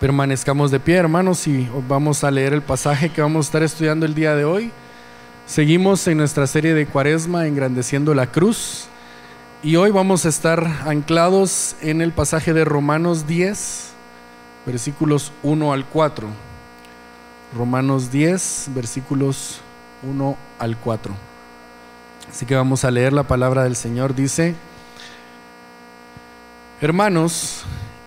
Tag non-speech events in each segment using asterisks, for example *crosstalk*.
Permanezcamos de pie, hermanos, y vamos a leer el pasaje que vamos a estar estudiando el día de hoy. Seguimos en nuestra serie de Cuaresma, engrandeciendo la cruz, y hoy vamos a estar anclados en el pasaje de Romanos 10, versículos 1 al 4. Romanos 10, versículos 1 al 4. Así que vamos a leer la palabra del Señor. Dice, hermanos,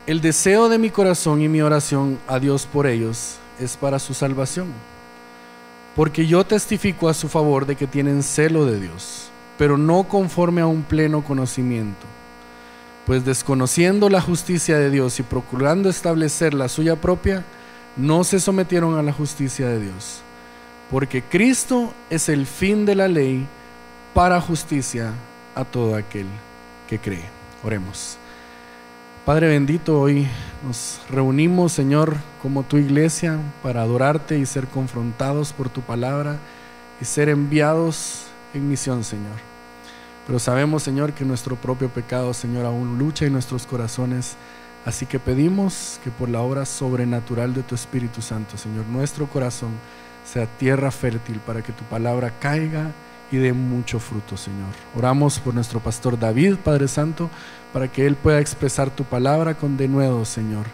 el deseo de mi corazón y mi oración a Dios por ellos es para su salvación. Porque yo testifico a su favor de que tienen celo de Dios, pero no conforme a un pleno conocimiento. Pues desconociendo la justicia de Dios y procurando establecer la suya propia, no se sometieron a la justicia de Dios. Porque Cristo es el fin de la ley para justicia a todo aquel que cree. Oremos. Padre bendito, hoy nos reunimos, Señor, como tu iglesia, para adorarte y ser confrontados por tu palabra y ser enviados en misión, Señor. Pero sabemos, Señor, que nuestro propio pecado, Señor, aún lucha en nuestros corazones. Así que pedimos que por la obra sobrenatural de tu Espíritu Santo, Señor, nuestro corazón sea tierra fértil para que tu palabra caiga y dé mucho fruto, Señor. Oramos por nuestro pastor David, Padre Santo para que Él pueda expresar tu palabra con denuedo, Señor.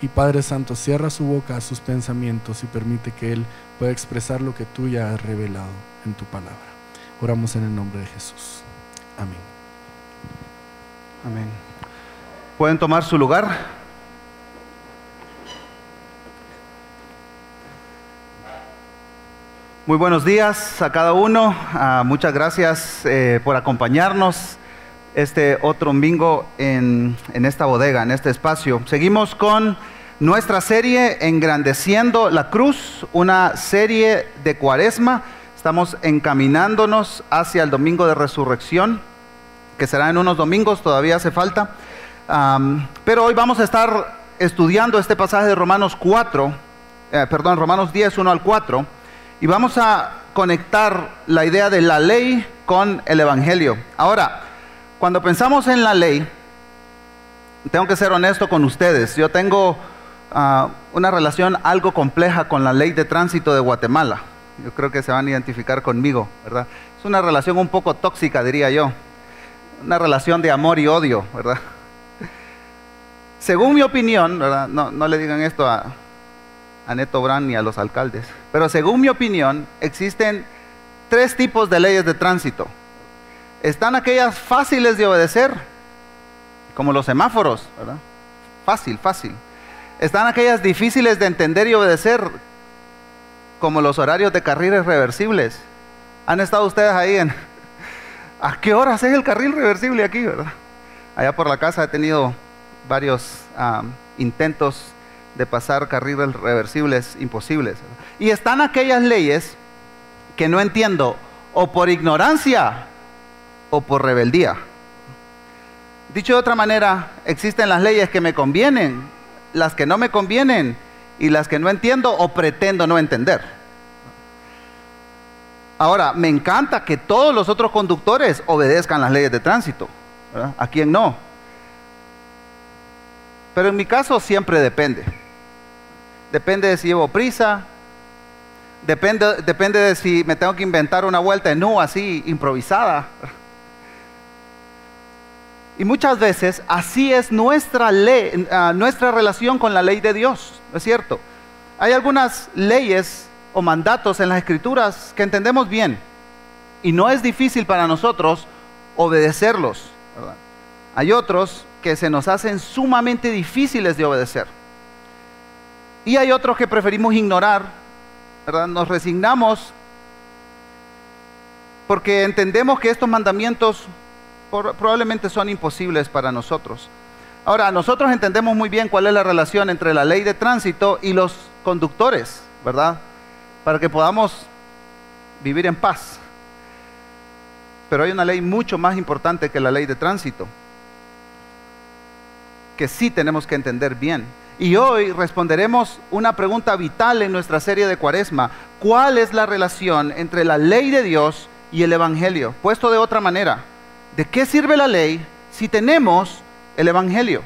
Y Padre Santo, cierra su boca a sus pensamientos y permite que Él pueda expresar lo que tú ya has revelado en tu palabra. Oramos en el nombre de Jesús. Amén. Amén. ¿Pueden tomar su lugar? Muy buenos días a cada uno. Ah, muchas gracias eh, por acompañarnos este otro domingo en, esta bodega, en este espacio. Seguimos con nuestra serie Engrandeciendo la Cruz, una serie de cuaresma. Estamos encaminándonos hacia el domingo de resurrección, que será en unos domingos, todavía hace falta. pero hoy vamos a estar estudiando este pasaje de Romanos 4, eh, perdón, Romanos 10, 1 al 4, y vamos a conectar la idea de la ley con el Evangelio. Ahora, cuando pensamos en la ley, tengo que ser honesto con ustedes. Yo tengo ah, una relación algo compleja con la ley de tránsito de Guatemala. Yo creo que se van a identificar conmigo, ¿verdad? Es una relación un poco tóxica, diría yo. Una relación de amor y odio, ¿verdad? *laughs* Según mi opinión, ¿verdad? No, le digan esto a, a Neto Brand ni a los alcaldes, pero según mi opinión, existen tres tipos de leyes de tránsito. Están aquellas fáciles de obedecer, como los semáforos, ¿verdad? Fácil, fácil. Están aquellas difíciles de entender y obedecer, como los horarios de carriles reversibles. ¿Han estado ustedes ahí en... *laughs* ¿A qué horas es el carril reversible aquí, verdad? Allá por la casa he tenido varios intentos de pasar carriles reversibles imposibles. Y están aquellas leyes que no entiendo, o por ignorancia o por rebeldía. Dicho de otra manera, existen las leyes que me convienen, las que no me convienen y las que no entiendo o pretendo no entender. Ahora, me encanta que todos los otros conductores obedezcan las leyes de tránsito. ¿A quién no? Pero en mi caso siempre depende. Depende de si llevo prisa, depende, depende de si me tengo que inventar una vuelta en U así improvisada. Y muchas veces así es nuestra, ley, ah, nuestra relación con la ley de Dios, ¿no es cierto? Hay algunas leyes o mandatos en las escrituras que entendemos bien y no es difícil para nosotros obedecerlos. Hay otros que se nos hacen sumamente difíciles de obedecer. Y hay otros que preferimos ignorar, ¿verdad? Nos resignamos porque entendemos que estos mandamientos probablemente son imposibles para nosotros. Ahora, nosotros entendemos muy bien cuál es la relación entre la ley de tránsito y los conductores, ¿verdad? Para que podamos vivir en paz. Pero hay una ley mucho más importante que la ley de tránsito, que sí tenemos que entender bien. Y hoy responderemos una pregunta vital en nuestra serie de Cuaresma. ¿Cuál es la relación entre la ley de Dios y el Evangelio? Puesto de otra manera, ¿de qué sirve la ley si tenemos el Evangelio?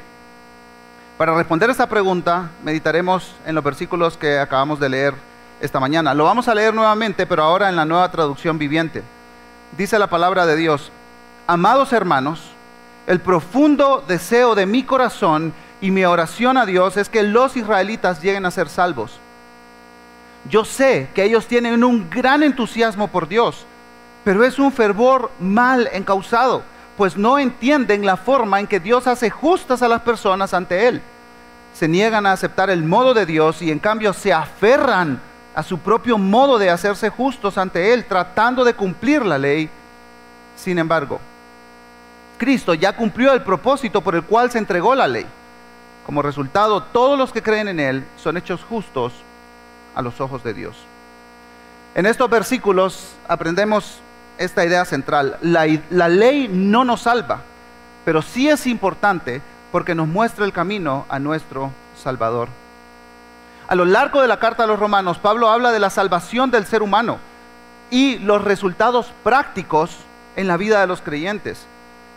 Para responder esta pregunta, meditaremos en los versículos que acabamos de leer esta mañana. Lo vamos a leer nuevamente, pero ahora en la nueva traducción viviente. Dice la palabra de Dios, amados hermanos, el profundo deseo de mi corazón y mi oración a Dios es que los israelitas lleguen a ser salvos. Yo sé que ellos tienen un gran entusiasmo por Dios, pero es un fervor mal encausado, pues no entienden la forma en que Dios hace justas a las personas ante Él. Se niegan a aceptar el modo de Dios y en cambio se aferran a su propio modo de hacerse justos ante Él, tratando de cumplir la ley. Sin embargo, Cristo ya cumplió el propósito por el cual se entregó la ley. Como resultado, todos los que creen en Él son hechos justos a los ojos de Dios. En estos versículos aprendemos esta idea central. La, ley no nos salva, pero sí es importante porque nos muestra el camino a nuestro Salvador. A lo largo de la carta a los romanos, Pablo habla de la salvación del ser humano y los resultados prácticos en la vida de los creyentes.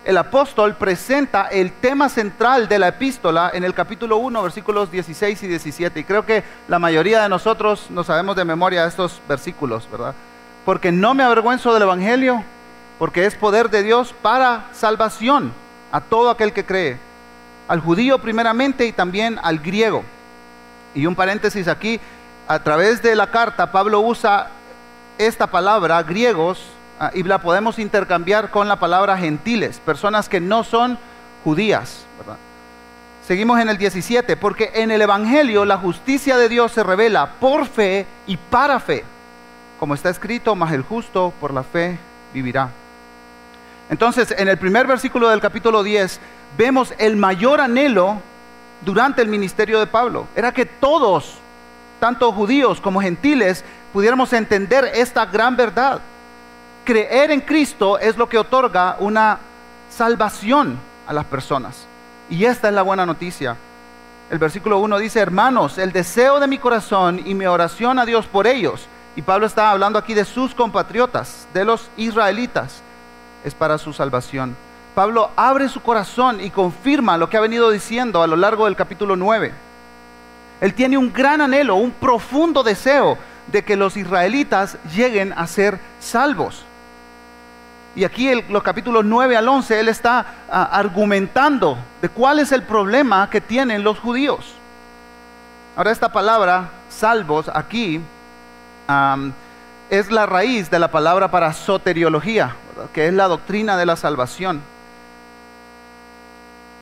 El apóstol presenta el tema central de la epístola en el capítulo 1, versículos 16 y 17. Y creo que la mayoría de nosotros no sabemos de memoria estos versículos, ¿verdad? Porque no me avergüenzo del Evangelio, porque es poder de Dios para salvación a todo aquel que cree, al judío primeramente y también al griego. Y un paréntesis aquí, a través de la carta Pablo usa esta palabra, griegos, y la podemos intercambiar con la palabra gentiles, personas que no son judías. Seguimos en el 17, porque en el Evangelio la justicia de Dios se revela por fe y para fe. Como está escrito, más el justo por la fe vivirá. Entonces, en el primer versículo del capítulo 10, vemos el mayor anhelo durante el ministerio de Pablo. Era que todos, tanto judíos como gentiles, pudiéramos entender esta gran verdad. Creer en Cristo es lo que otorga una salvación a las personas. Y esta es la buena noticia. El versículo 1 dice, hermanos, el deseo de mi corazón y mi oración a Dios por ellos. Y Pablo está hablando aquí de sus compatriotas, de los israelitas, es para su salvación. Pablo abre su corazón y confirma lo que ha venido diciendo a lo largo del capítulo 9. Él tiene un gran anhelo, un profundo deseo de que los israelitas lleguen a ser salvos. Y aquí en los capítulos 9 al 11 él está ah, argumentando de cuál es el problema que tienen los judíos. Ahora esta palabra, salvos, aquí es la raíz de la palabra para soteriología, que es la doctrina de la salvación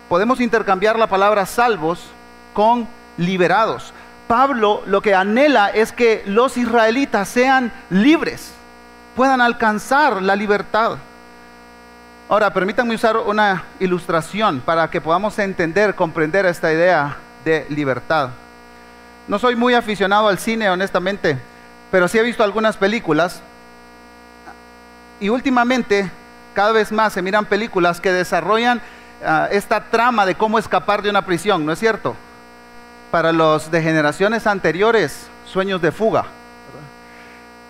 podemos intercambiar la palabra salvos con liberados. Pablo lo que anhela es que los israelitas sean libres, puedan alcanzar la libertad. Ahora, permítanme usar una ilustración para que podamos entender, comprender esta idea de libertad. No soy muy aficionado al cine, honestamente, pero sí he visto algunas películas y últimamente cada vez más se miran películas que desarrollan Ah, esta trama de cómo escapar de una prisión, ¿no es cierto? Para los de generaciones anteriores, sueños de fuga.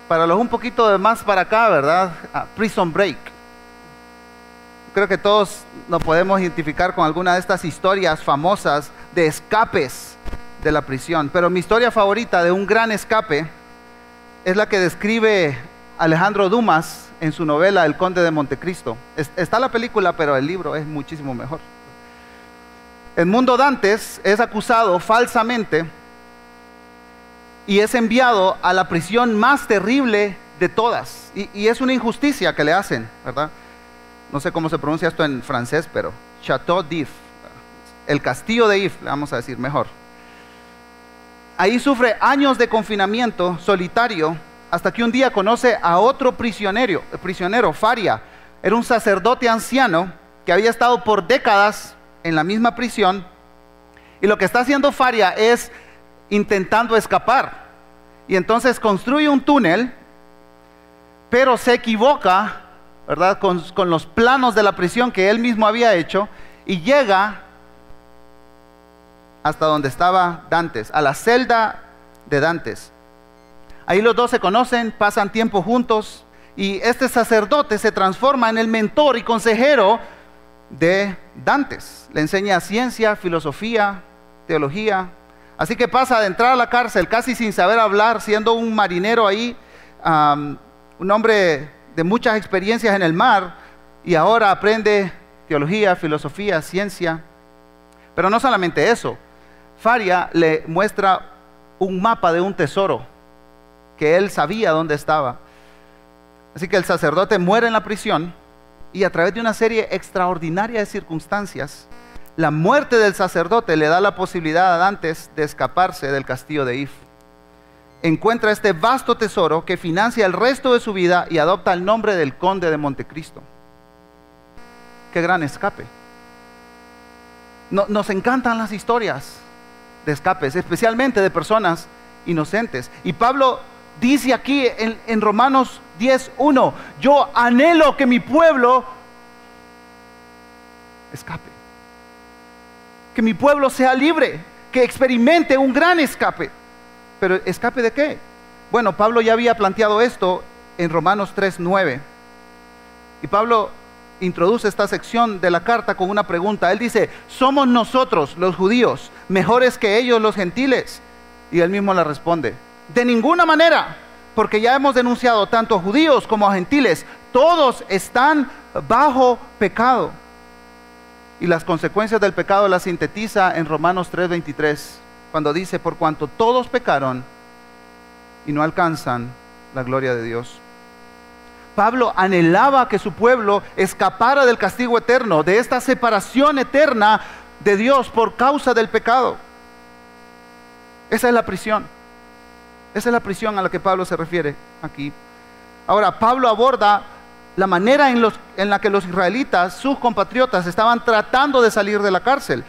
Para los un poquito más para acá, ¿verdad? Ah, prison Break. Creo que todos nos podemos identificar con alguna de estas historias famosas de escapes de la prisión. Pero mi historia favorita de un gran escape es la que describe Alejandro Dumas en su novela El Conde de Montecristo. Está la película, pero el libro es muchísimo mejor. El mundo Dantes es acusado falsamente y es enviado a la prisión más terrible de todas. Y, es una injusticia que le hacen, ¿verdad? No sé cómo se pronuncia esto en francés, pero Chateau d'If, el castillo de If, le vamos a decir mejor. Ahí sufre años de confinamiento solitario hasta que un día conoce a otro prisionero, prisionero, Faria. Era un sacerdote anciano que había estado por décadas en la misma prisión. Y lo que está haciendo Faria es intentando escapar. Y entonces construye un túnel, pero se equivoca, ¿verdad? Con, con los planos de la prisión que él mismo había hecho y llega hasta donde estaba Dantes, a la celda de Dantes. Ahí los dos se conocen, pasan tiempo juntos y este sacerdote se transforma en el mentor y consejero de Dantes. Le enseña ciencia, filosofía, teología. Así que pasa de entrar a la cárcel casi sin saber hablar, siendo un marinero ahí, un hombre de muchas experiencias en el mar, y ahora aprende teología, filosofía, ciencia. Pero no solamente eso, Faria le muestra un mapa de un tesoro que él sabía dónde estaba. Así que el sacerdote muere en la prisión y a través de una serie extraordinaria de circunstancias, la muerte del sacerdote le da la posibilidad a Dantes de escaparse del castillo de If. Encuentra este vasto tesoro que financia el resto de su vida y adopta el nombre del conde de Montecristo. Qué gran escape. nos encantan las historias de escapes, especialmente de personas inocentes. Y Pablo dice aquí en, en Romanos 10.1, yo anhelo que mi pueblo escape. Que mi pueblo sea libre, que experimente un gran escape. Pero escape de qué? Bueno, Pablo ya había planteado esto en Romanos 3.9. Y Pablo introduce esta sección de la carta con una pregunta. Él dice, ¿somos nosotros los judíos mejores que ellos los gentiles? Y él mismo le responde, de ninguna manera, porque ya hemos denunciado tanto a judíos como a gentiles, todos están bajo pecado. Y las consecuencias del pecado las sintetiza en Romanos 3:23, cuando dice, por cuanto todos pecaron y no alcanzan la gloria de Dios. Pablo anhelaba que su pueblo escapara del castigo eterno, de esta separación eterna de Dios por causa del pecado. Esa es la prisión. Esa es la prisión a la que Pablo se refiere aquí. Ahora, Pablo aborda la manera en, la que los israelitas, sus compatriotas, estaban tratando de salir de la cárcel.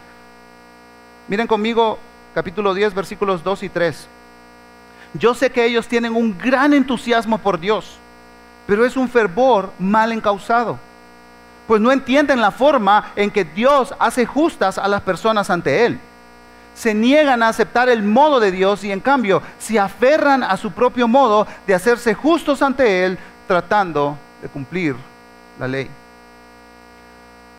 Miren conmigo capítulo 10, versículos 2 y 3. Yo sé que ellos tienen un gran entusiasmo por Dios pero es un fervor mal encausado. Pues no entienden la forma en que Dios hace justas a las personas ante Él. Se niegan a aceptar el modo de Dios y en cambio se aferran a su propio modo de hacerse justos ante Él tratando de cumplir la ley.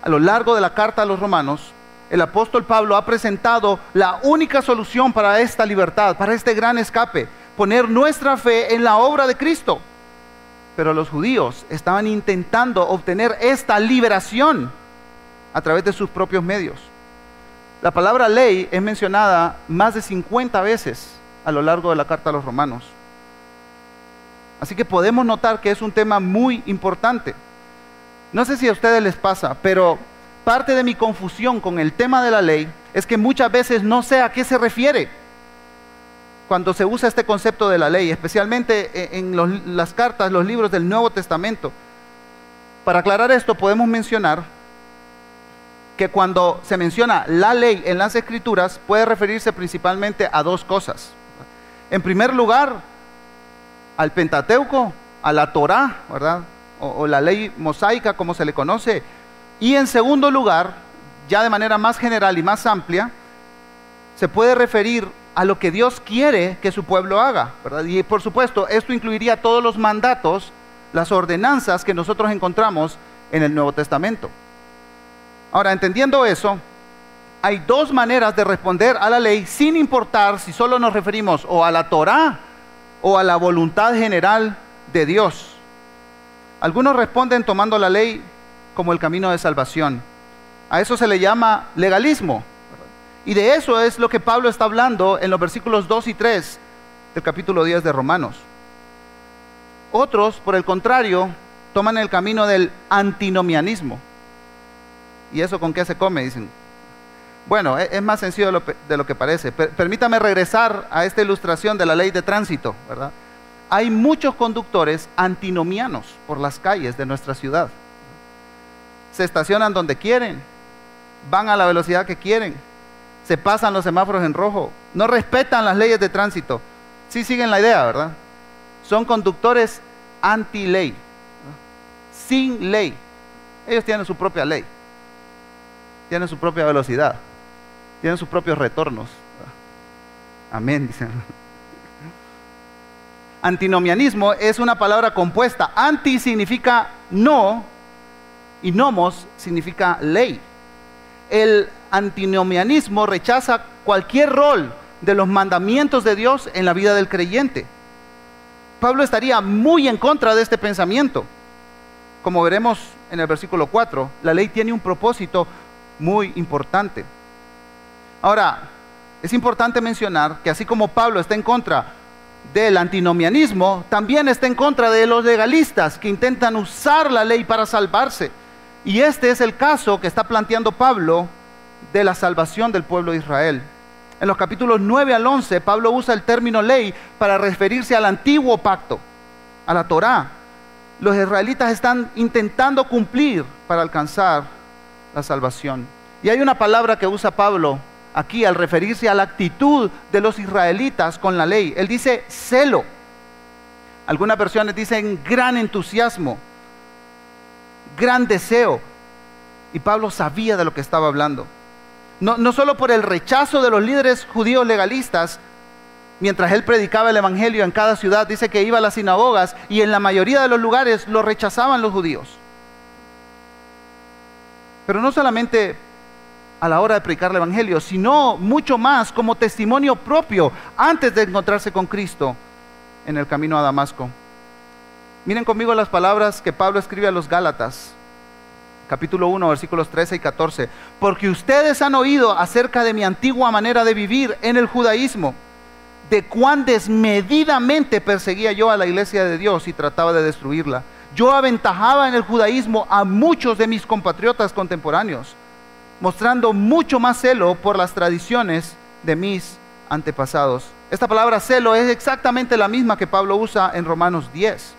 A lo largo de la carta a los romanos, el apóstol Pablo ha presentado la única solución para esta libertad, para este gran escape, poner nuestra fe en la obra de Cristo pero los judíos estaban intentando obtener esta liberación a través de sus propios medios. La palabra ley es mencionada más de 50 veces a lo largo de la carta a los romanos. Así que podemos notar que es un tema muy importante. No sé si a ustedes les pasa, pero parte de mi confusión con el tema de la ley es que muchas veces no sé a qué se refiere cuando se usa este concepto de la ley, especialmente e, en las cartas, los libros del Nuevo Testamento. Para aclarar esto, podemos mencionar que cuando se menciona la ley en las escrituras, puede referirse principalmente a dos cosas. En primer lugar, al Pentateuco, a la Torá, ¿verdad? O, la ley mosaica, como se le conoce. Y en segundo lugar, ya de manera más general y más amplia, se puede referir a lo que Dios quiere que su pueblo haga. Y por supuesto, esto incluiría todos los mandatos, las ordenanzas que nosotros encontramos en el Nuevo Testamento. Ahora, entendiendo eso, hay dos maneras de responder a la ley sin importar si solo nos referimos o a la Torah o a la voluntad general de Dios. Algunos responden tomando la ley como el camino de salvación. A eso se le llama legalismo. Y de eso es lo que Pablo está hablando en los versículos 2 y 3 del capítulo 10 de Romanos. Otros, por el contrario, toman el camino del antinomianismo. ¿Y eso con qué se come? Dicen. Bueno, e-, es más sencillo de lo, que parece. Permítame regresar a esta ilustración de la ley de tránsito, ¿verdad? Hay muchos conductores antinomianos por las calles de nuestra ciudad. Se estacionan donde quieren, van a la velocidad que quieren, se pasan los semáforos en rojo, no respetan las leyes de tránsito. Sí siguen la idea, ¿verdad? Son conductores anti-ley, sin ley. Ellos tienen su propia ley, tienen su propia velocidad, tienen sus propios retornos. Amén. Antinomianismo es una palabra compuesta. Anti significa no y nomos significa ley. el antinomianismo rechaza cualquier rol de los mandamientos de Dios en la vida del creyente. Pablo estaría muy en contra de este pensamiento. Como veremos en el versículo 4, la ley tiene un propósito muy importante. Ahora, es importante mencionar que así como Pablo está en contra del antinomianismo, también está en contra de los legalistas que intentan usar la ley para salvarse. Y este es el caso que está planteando Pablo de la salvación del pueblo de Israel. En los capítulos 9 al 11, Pablo usa el término ley para referirse al antiguo pacto, a la Torá. Los israelitas están intentando cumplir para alcanzar la salvación. Y hay una palabra que usa Pablo aquí al referirse a la actitud de los israelitas con la ley. Él dice celo. Algunas versiones dicen gran entusiasmo, gran deseo. Y Pablo sabía de lo que estaba hablando. No, no solo por el rechazo de los líderes judíos legalistas, mientras él predicaba el Evangelio en cada ciudad, dice que iba a las sinagogas y en la mayoría de los lugares lo rechazaban los judíos. Pero no solamente a la hora de predicar el Evangelio, sino mucho más como testimonio propio antes de encontrarse con Cristo en el camino a Damasco. Miren conmigo las palabras que Pablo escribe a los Gálatas, capítulo 1, versículos 13 y 14. Porque ustedes han oído acerca de mi antigua manera de vivir en el judaísmo, de cuán desmedidamente perseguía yo a la iglesia de Dios y trataba de destruirla. Yo aventajaba en el judaísmo a muchos de mis compatriotas contemporáneos mostrando mucho más celo por las tradiciones de mis antepasados. Esta palabra celo es exactamente la misma que Pablo usa en Romanos 10.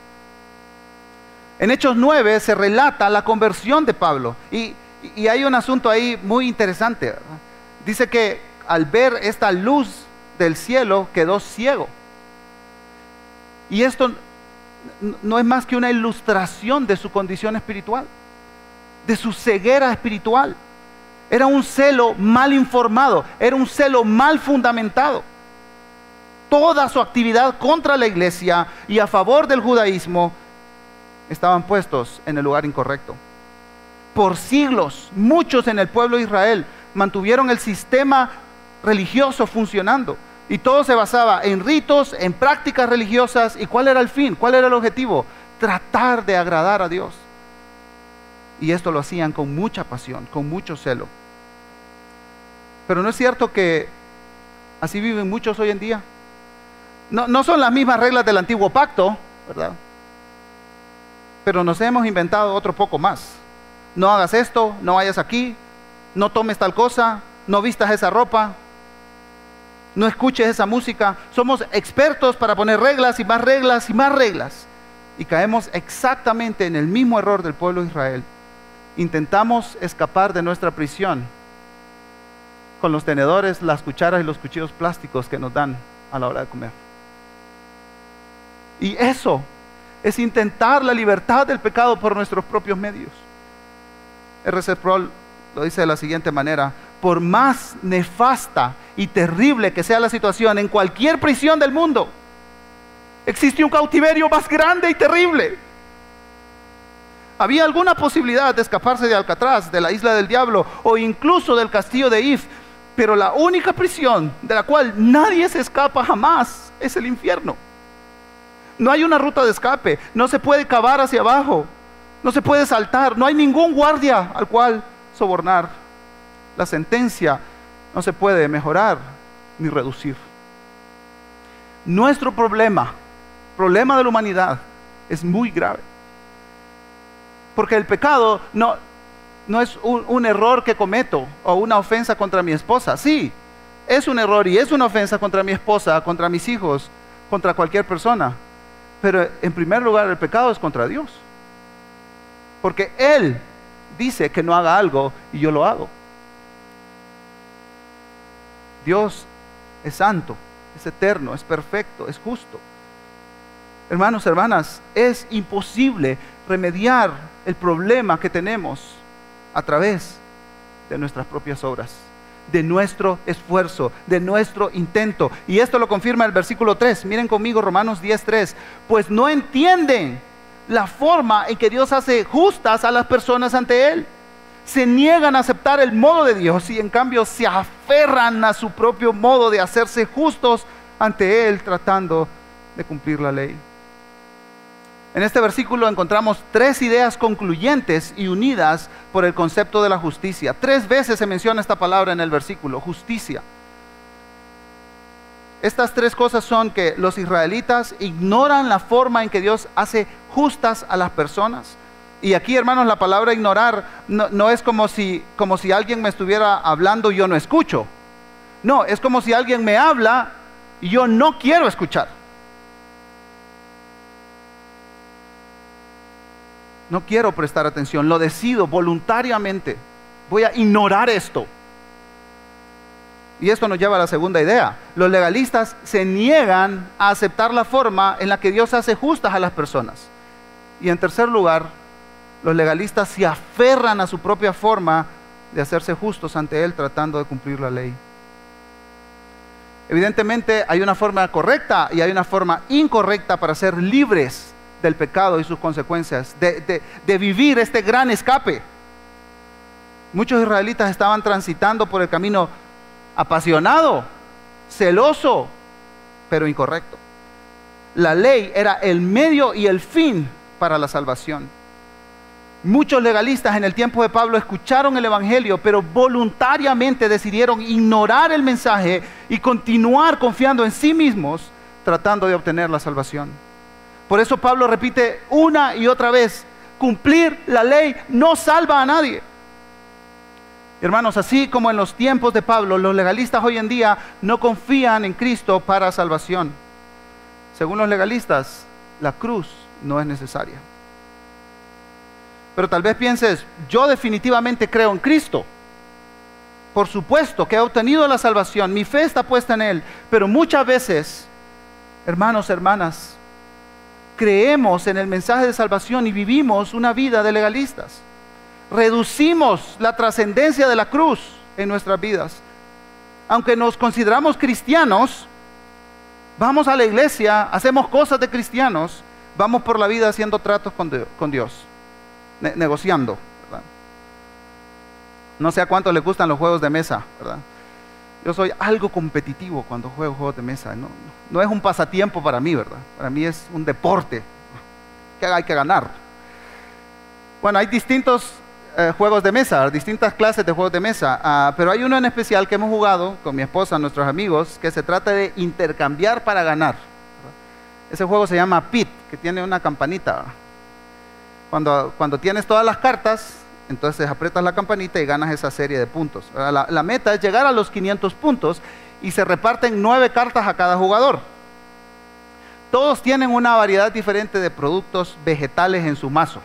En Hechos 9 se relata la conversión de Pablo y, hay un asunto ahí muy interesante. Dice que al ver esta luz del cielo quedó ciego. Y esto no es más que una ilustración de su condición espiritual, de su ceguera espiritual. Era un celo mal informado, era un celo mal fundamentado. Toda su actividad contra la iglesia y a favor del judaísmo estaban puestos en el lugar incorrecto. Por siglos, muchos en el pueblo de Israel mantuvieron el sistema religioso funcionando. Y todo se basaba en ritos, en prácticas religiosas. ¿Y cuál era el fin? ¿Cuál era el objetivo? Tratar de agradar a Dios. Y esto lo hacían con mucha pasión, con mucho celo. Pero no es cierto que así viven muchos hoy en día. No, son las mismas reglas del antiguo pacto, ¿verdad? Pero nos hemos inventado otro poco más. No hagas esto, no vayas aquí, no tomes tal cosa, no vistas esa ropa, no escuches esa música. Somos expertos para poner reglas y más reglas y más reglas. Y caemos exactamente en el mismo error del pueblo de Israel. Intentamos escapar de nuestra prisión con los tenedores, las cucharas y los cuchillos plásticos que nos dan a la hora de comer. Y eso es intentar la libertad del pecado por nuestros propios medios. R.C. Sproul lo dice de la siguiente manera, por más nefasta y terrible que sea la situación en cualquier prisión del mundo, existe un cautiverio más grande y terrible. ¿Había alguna posibilidad de escaparse de Alcatraz, de la isla del diablo o incluso del castillo de If pero la única prisión de la cual nadie se escapa jamás es el infierno. No hay una ruta de escape, no se puede cavar hacia abajo, no se puede saltar, no hay ningún guardia al cual sobornar. La sentencia no se puede mejorar ni reducir. Nuestro problema, problema de la humanidad, es muy grave. Porque el pecado no, no es un, error que cometo o una ofensa contra mi esposa. Sí, es un error y es una ofensa contra mi esposa, contra mis hijos, contra cualquier persona. Pero en primer lugar el pecado es contra Dios. Porque Él dice que no haga algo y yo lo hago. Dios es santo, es eterno, es perfecto, es justo. Hermanos, hermanas, es imposible remediar el problema que tenemos a través de nuestras propias obras, de nuestro esfuerzo, de nuestro intento. Y esto lo confirma el versículo 3. Miren conmigo Romanos 10:3. Pues no entienden la forma en que Dios hace justas a las personas ante Él. se niegan a aceptar el modo de Dios y en cambio se aferran a su propio modo de hacerse justos ante Él tratando de cumplir la ley. En este versículo encontramos tres ideas concluyentes y unidas por el concepto de la justicia. Tres veces se menciona esta palabra en el versículo, justicia. Estas tres cosas son que los israelitas ignoran la forma en que Dios hace justas a las personas. Y aquí, hermanos, la palabra ignorar no, es como si, como si alguien me estuviera hablando y yo no escucho. No, es como si alguien me habla y yo no quiero escuchar. No quiero prestar atención, lo decido voluntariamente. Voy a ignorar esto. Y esto nos lleva a la segunda idea. Los legalistas se niegan a aceptar la forma en la que Dios hace justas a las personas. Y en tercer lugar, los legalistas se aferran a su propia forma de hacerse justos ante Él tratando de cumplir la ley. Evidentemente hay una forma correcta y hay una forma incorrecta para ser libres del pecado y sus consecuencias, de, de vivir este gran escape. Muchos israelitas estaban transitando por el camino apasionado, celoso, pero incorrecto. La ley era el medio y el fin para la salvación. Muchos legalistas en el tiempo de Pablo escucharon el Evangelio, pero voluntariamente decidieron ignorar el mensaje y continuar confiando en sí mismos, tratando de obtener la salvación. Por eso Pablo repite una y otra vez, cumplir la ley no salva a nadie. Hermanos, así como en los tiempos de Pablo, los legalistas hoy en día no confían en Cristo para salvación. Según los legalistas, la cruz no es necesaria. Pero tal vez pienses, yo definitivamente creo en Cristo. Por supuesto que he obtenido la salvación, mi fe está puesta en Él, pero muchas veces, hermanos, hermanas, creemos en el mensaje de salvación y vivimos una vida de legalistas reducimos la trascendencia de la cruz en nuestras vidas. Aunque nos consideramos cristianos, vamos a la iglesia, hacemos cosas de cristianos, vamos por la vida haciendo tratos con, Dios, negociando. No sé a cuánto le gustan los juegos de mesa, ¿verdad? Yo soy algo competitivo cuando juego juegos de mesa. No, es un pasatiempo para mí, ¿verdad? Para mí es un deporte que hay que ganar. Bueno, hay distintos eh, juegos de mesa, distintas clases de juegos de mesa, ah, pero hay uno en especial que hemos jugado con mi esposa, nuestros amigos, que se trata de intercambiar para ganar. Ese juego se llama Pit, que tiene una campanita. Cuando, cuando tienes todas las cartas, entonces aprietas la campanita y ganas esa serie de puntos. La, la meta es llegar a los 500 puntos y se reparten nueve cartas a cada jugador. Todos tienen una variedad diferente de productos vegetales en su mazo.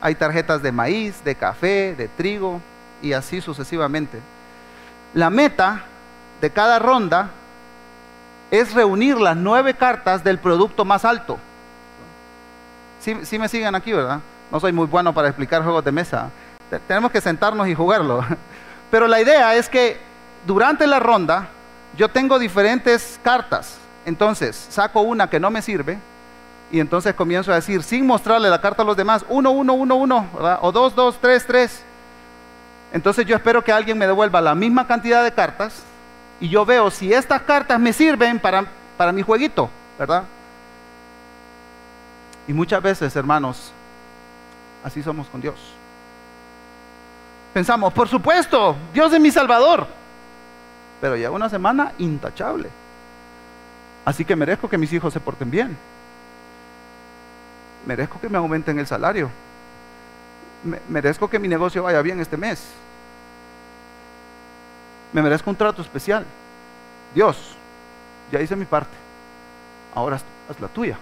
Hay tarjetas de maíz, de café, de trigo y así sucesivamente. La meta de cada ronda es reunir las nueve cartas del producto más alto. Sí, me siguen aquí, ¿verdad? No soy muy bueno para explicar juegos de mesa. Tenemos que sentarnos y jugarlo. *laughs* Pero la idea es que durante la ronda yo tengo diferentes cartas. Entonces saco una que no me sirve y entonces comienzo a decir, sin mostrarle la carta a los demás, 1, 1, 1, 1, o 2, 2, 3, 3. Entonces yo espero que alguien me devuelva la misma cantidad de cartas y yo veo si estas cartas me sirven para, para mi jueguito, ¿verdad? Y muchas veces, hermanos, así somos con Dios. Pensamos, por supuesto, Dios es mi Salvador. Pero ya una semana intachable. Así que merezco que mis hijos se porten bien merezco que me aumenten el salario. merezco que mi negocio vaya bien este mes. Me merezco un trato especial. Dios, ya hice mi parte. Ahora haz la tuya.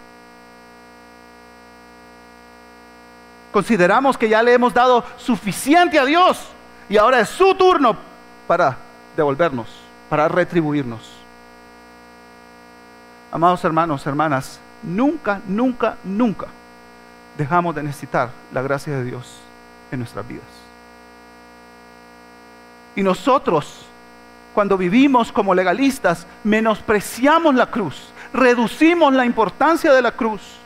Consideramos que ya le hemos dado suficiente a Dios y ahora es su turno para devolvernos, para retribuirnos. Amados hermanos, hermanas, nunca, nunca, nunca dejamos de necesitar la gracia de Dios en nuestras vidas. Y nosotros, cuando vivimos como legalistas, menospreciamos la cruz, reducimos la importancia de la cruz.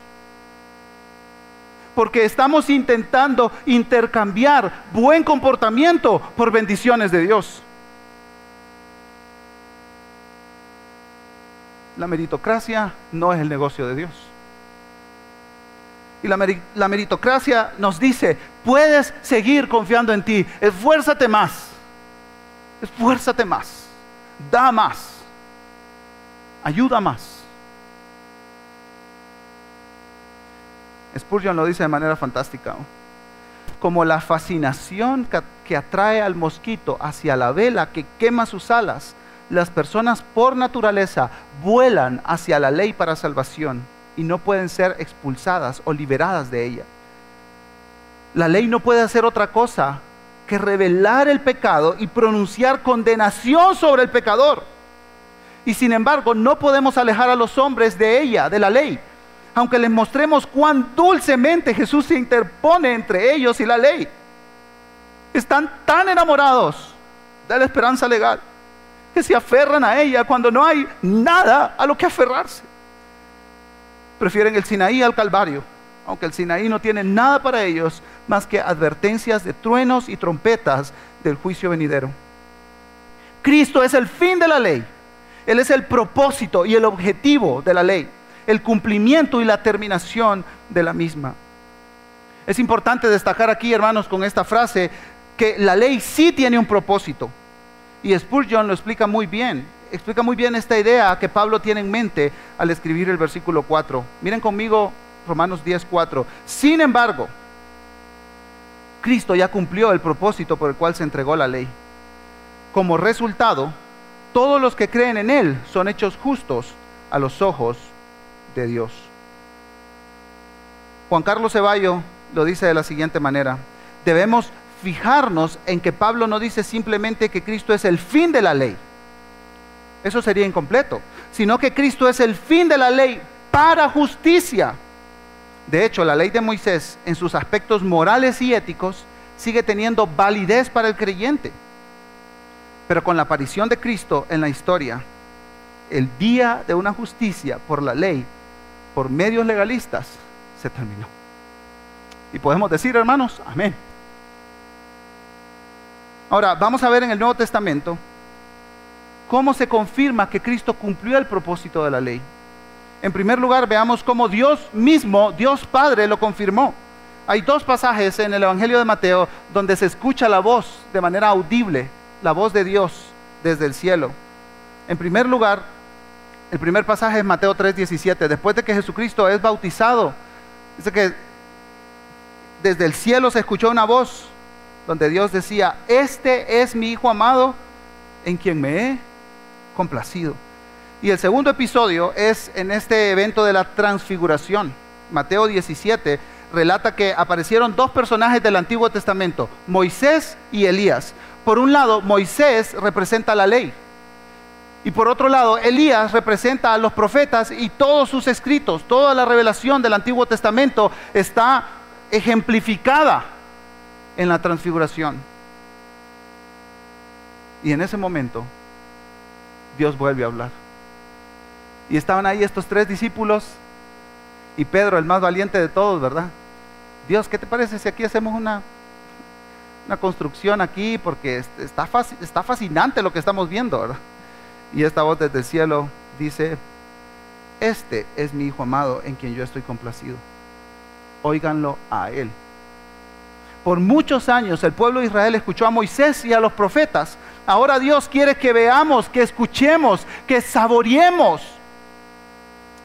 Porque estamos intentando intercambiar buen comportamiento por bendiciones de Dios. La meritocracia no es el negocio de Dios. Y la, meritocracia nos dice, puedes seguir confiando en ti, esfuérzate más, esfuérzate más, da más, ayuda más. Spurgeon lo dice de manera fantástica. Como la fascinación que atrae al mosquito hacia la vela que quema sus alas, las personas por naturaleza vuelan hacia la ley para salvación y no pueden ser expulsadas o liberadas de ella. La ley no puede hacer otra cosa que revelar el pecado y pronunciar condenación sobre el pecador. Y sin embargo, no podemos alejar a los hombres de ella, de la ley, aunque les mostremos cuán dulcemente Jesús se interpone entre ellos y la ley. Están tan enamorados de la esperanza legal que se aferran a ella cuando no hay nada a lo que aferrarse. Prefieren el Sinaí al Calvario, aunque el Sinaí no tiene nada para ellos más que advertencias de truenos y trompetas del juicio venidero. Cristo es el fin de la ley. Él es el propósito y el objetivo de la ley, el cumplimiento y la terminación de la misma. Es importante destacar aquí, hermanos, con esta frase, que la ley sí tiene un propósito. Y Spurgeon lo explica muy bien. Explica muy bien esta idea que Pablo tiene en mente al escribir el versículo 4. Miren conmigo Romanos 10, 4. Sin embargo, Cristo ya cumplió el propósito por el cual se entregó la ley. Como resultado, todos los que creen en Él son hechos justos a los ojos de Dios. Juan Carlos Ceballo lo dice de la siguiente manera. Debemos fijarnos en que Pablo no dice simplemente que Cristo es el fin de la ley. Eso sería incompleto. Sino que Cristo es el fin de la ley para justicia. De hecho, la ley de Moisés en sus aspectos morales y éticos sigue teniendo validez para el creyente. Pero con la aparición de Cristo en la historia, el día de una justicia por la ley, por medios legalistas, se terminó. Y podemos decir, hermanos, amén. Ahora, vamos a ver en el Nuevo Testamento cómo se confirma que Cristo cumplió el propósito de la ley. En primer lugar, veamos cómo Dios mismo, Dios Padre, lo confirmó. Hay dos pasajes en el Evangelio de Mateo donde se escucha la voz de manera audible, la voz de Dios desde el cielo. En primer lugar, el primer pasaje es Mateo 3:17. Después de que Jesucristo es bautizado, dice que desde el cielo se escuchó una voz donde Dios decía, este es mi Hijo amado en quien me he complacido. Y el segundo episodio es en este evento de la transfiguración. Mateo 17 relata que aparecieron dos personajes del Antiguo Testamento, Moisés y Elías. Por un lado, Moisés representa la ley. Y por otro lado, Elías representa a los profetas y todos sus escritos, toda la revelación del Antiguo Testamento está ejemplificada en la transfiguración. Y en ese momento Dios vuelve a hablar. Y estaban ahí estos tres discípulos y Pedro, el más valiente de todos, ¿verdad? Dios, ¿qué te parece si aquí hacemos una, una construcción aquí? Porque está, está fascinante lo que estamos viendo, ¿verdad? Y esta voz desde el cielo dice, este es mi Hijo amado en quien yo estoy complacido. Óiganlo a Él. Por muchos años el pueblo de Israel escuchó a Moisés y a los profetas. Ahora Dios quiere que veamos, que escuchemos, que saboreemos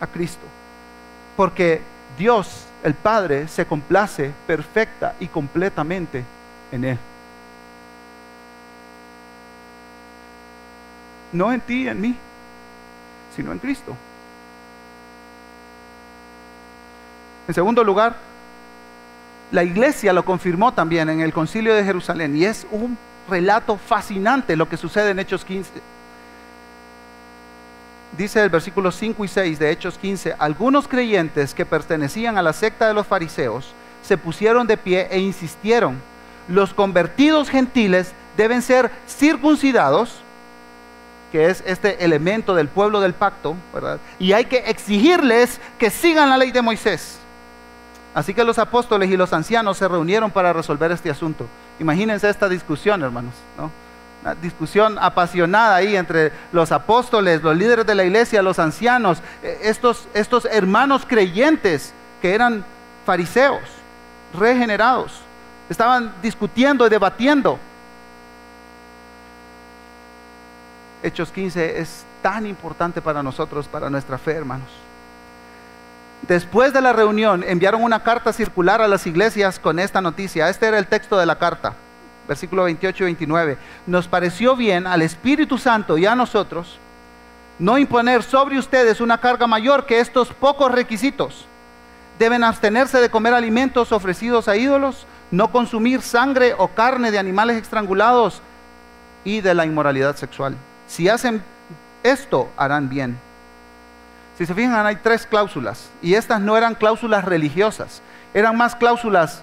a Cristo. Porque Dios, el Padre, se complace perfecta y completamente en Él. No en ti, en mí, sino en Cristo. En segundo lugar, la iglesia lo confirmó también en el concilio de Jerusalén y es un relato fascinante lo que sucede en Hechos 15. Dice el versículo 5 y 6 de Hechos 15, algunos creyentes que pertenecían a la secta de los fariseos se pusieron de pie e insistieron, los convertidos gentiles deben ser circuncidados, que es este elemento del pueblo del pacto, ¿verdad? Y hay que exigirles que sigan la ley de Moisés. Así que los apóstoles y los ancianos se reunieron para resolver este asunto. Imagínense esta discusión, hermanos, ¿no? Una discusión apasionada ahí entre los apóstoles, los líderes de la iglesia, los ancianos, eh, estos, estos hermanos creyentes que eran fariseos, regenerados. Estaban discutiendo y debatiendo. Hechos 15 es tan importante para nosotros, para nuestra fe, hermanos. Después de la reunión enviaron una carta circular a las iglesias con esta noticia. Este era el texto de la carta, versículo 28 y 29. Nos pareció bien al Espíritu Santo y a nosotros no imponer sobre ustedes una carga mayor que estos pocos requisitos. Deben abstenerse de comer alimentos ofrecidos a ídolos, no consumir sangre o carne de animales estrangulados y de la inmoralidad sexual. Si hacen esto, harán bien. Si se fijan, hay tres cláusulas y estas no eran cláusulas religiosas, eran más cláusulas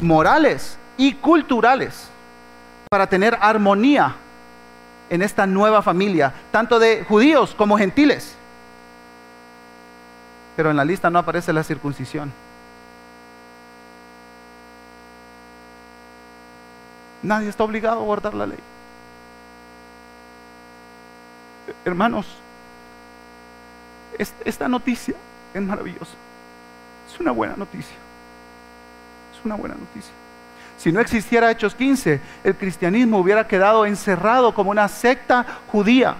morales y culturales para tener armonía en esta nueva familia, tanto de judíos como gentiles. Pero en la lista no aparece la circuncisión. Nadie está obligado a guardar la ley. Hermanos, esta noticia es maravillosa. Es una buena noticia. Es una buena noticia. Si no existiera Hechos 15, el cristianismo hubiera quedado encerrado como una secta judía.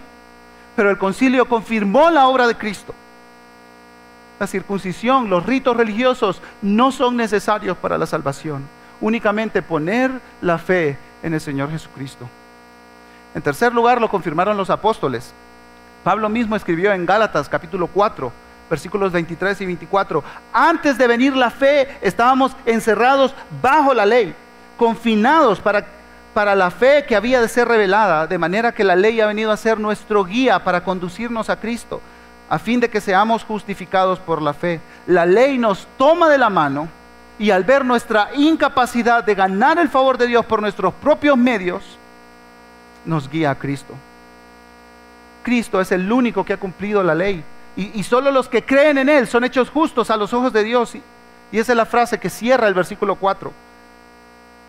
Pero el concilio confirmó la obra de Cristo. La circuncisión, los ritos religiosos no son necesarios para la salvación. Únicamente poner la fe en el Señor Jesucristo. En tercer lugar, lo confirmaron los apóstoles. Pablo mismo escribió en Gálatas capítulo 4, versículos 23 y 24, antes de venir la fe estábamos encerrados bajo la ley, confinados para, para la fe que había de ser revelada, de manera que la ley ha venido a ser nuestro guía para conducirnos a Cristo, a fin de que seamos justificados por la fe. La ley nos toma de la mano y al ver nuestra incapacidad de ganar el favor de Dios por nuestros propios medios, nos guía a Cristo. Cristo es el único que ha cumplido la ley. Y, solo los que creen en Él son hechos justos a los ojos de Dios. Y, y esa es la frase que cierra el versículo 4.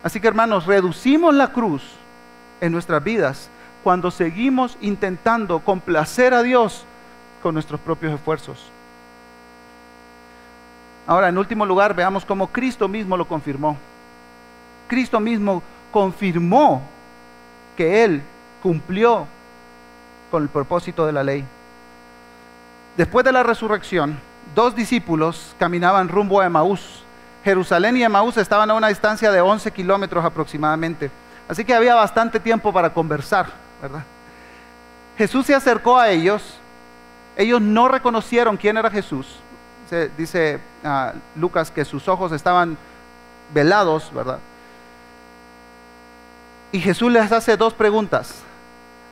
Así que hermanos, reducimos la cruz en nuestras vidas cuando seguimos intentando complacer a Dios con nuestros propios esfuerzos. Ahora, en último lugar, veamos cómo Cristo mismo lo confirmó. Cristo mismo confirmó que Él cumplió con el propósito de la ley. Después de la resurrección, dos discípulos caminaban rumbo a Emaús. Jerusalén y Emaús estaban a una distancia de 11 kilómetros aproximadamente. Así que había bastante tiempo para conversar, ¿verdad? Jesús se acercó a ellos. Ellos no reconocieron quién era Jesús. dice ah, Lucas que sus ojos estaban velados, ¿verdad? Y Jesús les hace dos preguntas.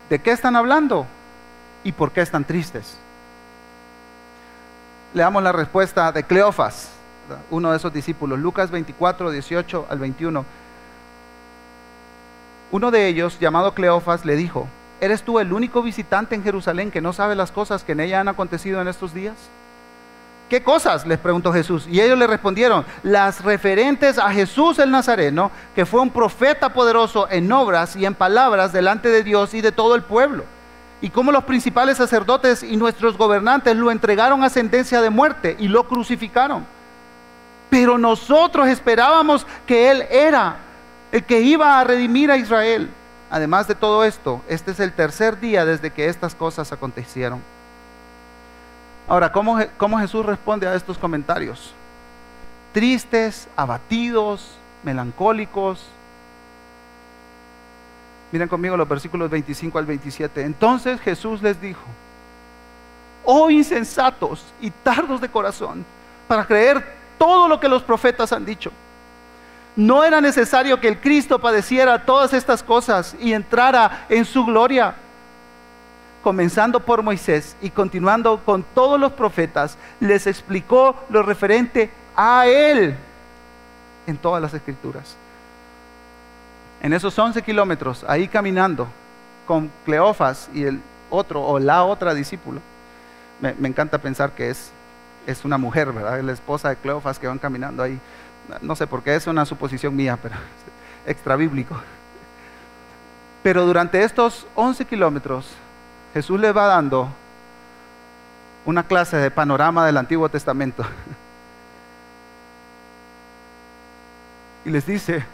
¿De qué están hablando? ¿Y por qué están tristes? Le damos la respuesta de Cleofas, uno de esos discípulos, Lucas 24, 18 al 21. Uno de ellos, llamado Cleofas, le dijo, ¿eres tú el único visitante en Jerusalén que no sabe las cosas que en ella han acontecido en estos días? ¿Qué cosas? les preguntó Jesús. Y ellos le respondieron, las referentes a Jesús el Nazareno, que fue un profeta poderoso en obras y en palabras delante de Dios y de todo el pueblo. Y cómo los principales sacerdotes y nuestros gobernantes lo entregaron a sentencia de muerte y lo crucificaron. Pero nosotros esperábamos que Él era el que iba a redimir a Israel. Además de todo esto, este es el tercer día desde que estas cosas acontecieron. Ahora, ¿cómo, Jesús responde a estos comentarios? Tristes, abatidos, melancólicos. Miren conmigo los versículos 25 al 27. Entonces Jesús les dijo, oh insensatos y tardos de corazón, para creer todo lo que los profetas han dicho. No era necesario que el Cristo padeciera todas estas cosas y entrara en su gloria comenzando por Moisés y continuando con todos los profetas, les explicó lo referente a él en todas las escrituras. En esos 11 kilómetros, ahí caminando con Cleofas y el otro o la otra discípulo, me, encanta pensar que es es una mujer, ¿verdad? La esposa de Cleofas que van caminando ahí. No sé por qué es una suposición mía, pero *laughs* extra bíblico. Pero durante estos 11 kilómetros, Jesús le va dando una clase de panorama del Antiguo Testamento. *laughs* Y les dice,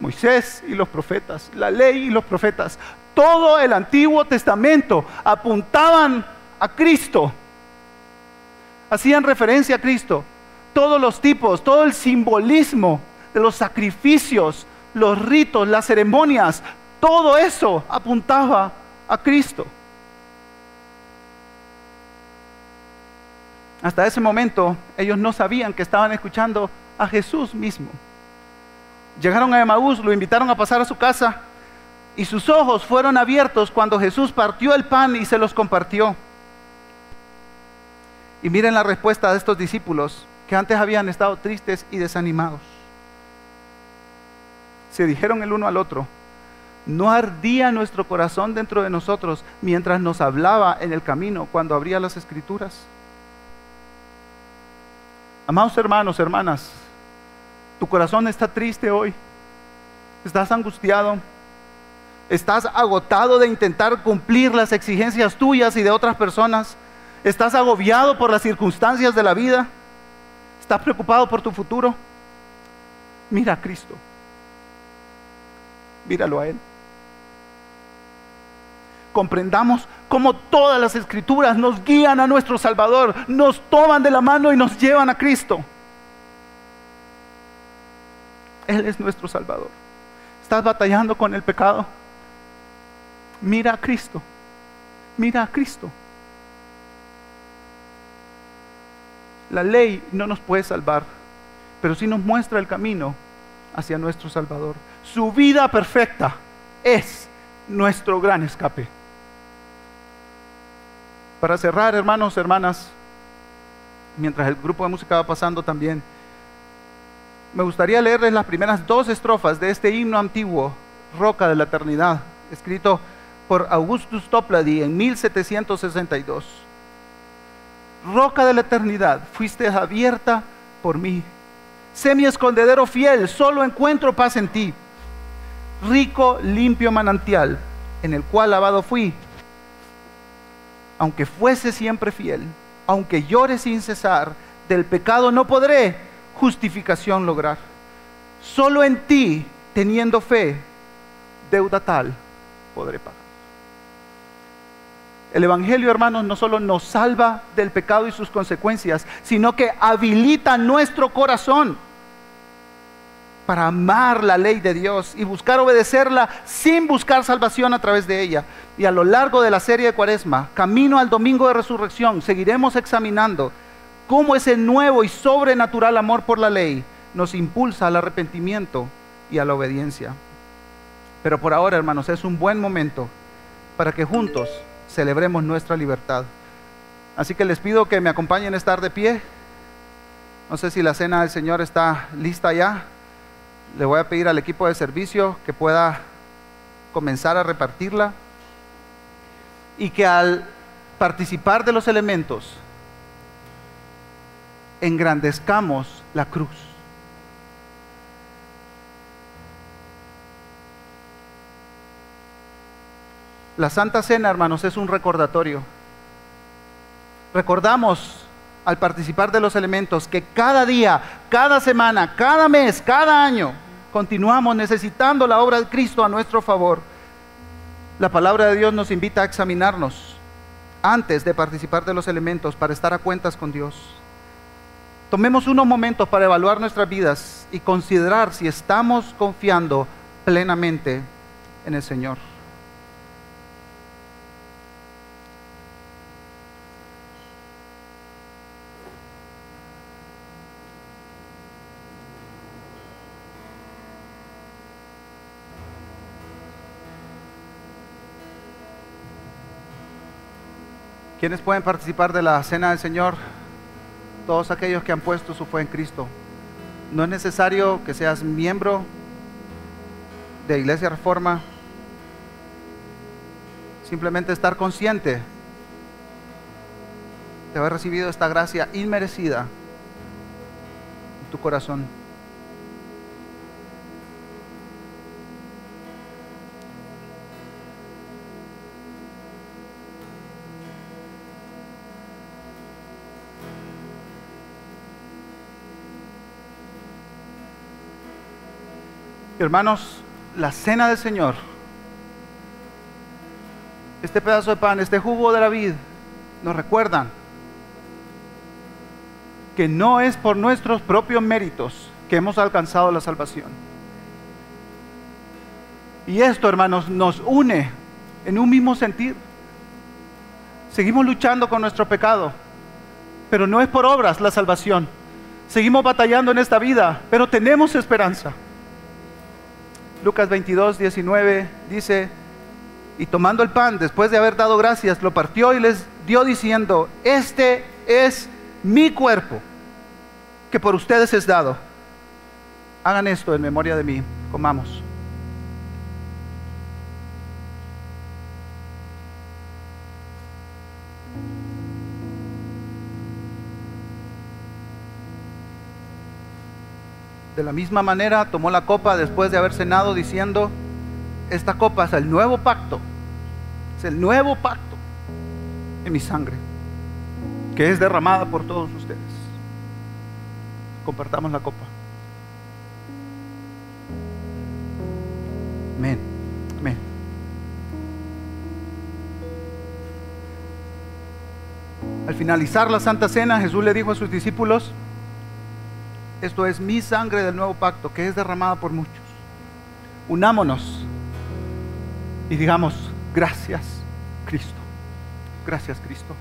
Moisés y los profetas, la ley y los profetas, todo el Antiguo Testamento apuntaban a Cristo, hacían referencia a Cristo, todos los tipos, todo el simbolismo de los sacrificios, los ritos, las ceremonias, todo eso apuntaba a Cristo. Hasta ese momento ellos no sabían que estaban escuchando a Jesús mismo. Llegaron a Emaús, lo invitaron a pasar a su casa y sus ojos fueron abiertos cuando Jesús partió el pan y se los compartió. Y miren la respuesta de estos discípulos que antes habían estado tristes y desanimados. Se dijeron el uno al otro, ¿No ardía nuestro corazón dentro de nosotros mientras nos hablaba en el camino cuando abría las escrituras? Amados hermanos, hermanas, tu corazón está triste hoy. Estás angustiado. Estás agotado de intentar cumplir las exigencias tuyas y de otras personas. Estás agobiado por las circunstancias de la vida. Estás preocupado por tu futuro. Mira a Cristo. Míralo a Él comprendamos cómo todas las escrituras nos guían a nuestro Salvador, nos toman de la mano y nos llevan a Cristo. Él es nuestro Salvador. ¿Estás batallando con el pecado? Mira a Cristo. Mira a Cristo. La ley no nos puede salvar, pero sí nos muestra el camino hacia nuestro Salvador. Su vida perfecta es nuestro gran escape. Para cerrar, hermanos, hermanas, mientras el grupo de música va pasando también, me gustaría leerles las primeras dos estrofas de este himno antiguo, Roca de la Eternidad, escrito por Augustus Toplady en 1762. Roca de la Eternidad, fuiste abierta por mí. Sé mi escondedero fiel, solo encuentro paz en ti. Rico, limpio manantial, en el cual lavado fui aunque fuese siempre fiel, aunque llore sin cesar, del pecado no podré justificación lograr. Solo en ti, teniendo fe, deuda tal podré pagar. El Evangelio, hermanos, no solo nos salva del pecado y sus consecuencias, sino que habilita nuestro corazón para amar la ley de Dios y buscar obedecerla sin buscar salvación a través de ella. Y a lo largo de la serie de Cuaresma, camino al domingo de resurrección, seguiremos examinando cómo ese nuevo y sobrenatural amor por la ley nos impulsa al arrepentimiento y a la obediencia. Pero por ahora, hermanos, es un buen momento para que juntos celebremos nuestra libertad. Así que les pido que me acompañen a estar de pie. No sé si la cena del Señor está lista ya le voy a pedir al equipo de servicio que pueda comenzar a repartirla y que al participar de los elementos engrandezcamos la cruz. La Santa Cena, hermanos, es un recordatorio. Recordamos al participar de los elementos que cada día, cada semana, cada mes, cada año, continuamos necesitando la obra de Cristo a nuestro favor. La palabra de Dios nos invita a examinarnos antes de participar de los elementos para estar a cuentas con Dios. Tomemos unos momentos para evaluar nuestras vidas y considerar si estamos confiando plenamente en el Señor. ¿Quiénes pueden participar de la cena del Señor? Todos aquellos que han puesto su fe en Cristo. No es necesario que seas miembro de Iglesia Reforma. Simplemente estar consciente de haber recibido esta gracia inmerecida en tu corazón. Hermanos, la cena del Señor, este pedazo de pan, este jugo de la vid, nos recuerdan que no es por nuestros propios méritos que hemos alcanzado la salvación. Y esto, hermanos, nos une en un mismo sentir. Seguimos luchando con nuestro pecado, pero no es por obras la salvación. Seguimos batallando en esta vida, pero tenemos esperanza. Lucas 22, 19 dice, y tomando el pan, después de haber dado gracias, lo partió y les dio diciendo, este es mi cuerpo, que por ustedes es dado. Hagan esto en memoria de mí, comamos. De la misma manera tomó la copa después de haber cenado diciendo, esta copa es el nuevo pacto, es el nuevo pacto en mi sangre, que es derramada por todos ustedes. Compartamos la copa. Amén, amén. Al finalizar la Santa Cena, Jesús le dijo a sus discípulos, esto es mi sangre del nuevo pacto, que es derramada por muchos. Unámonos y digamos, gracias Cristo, gracias Cristo.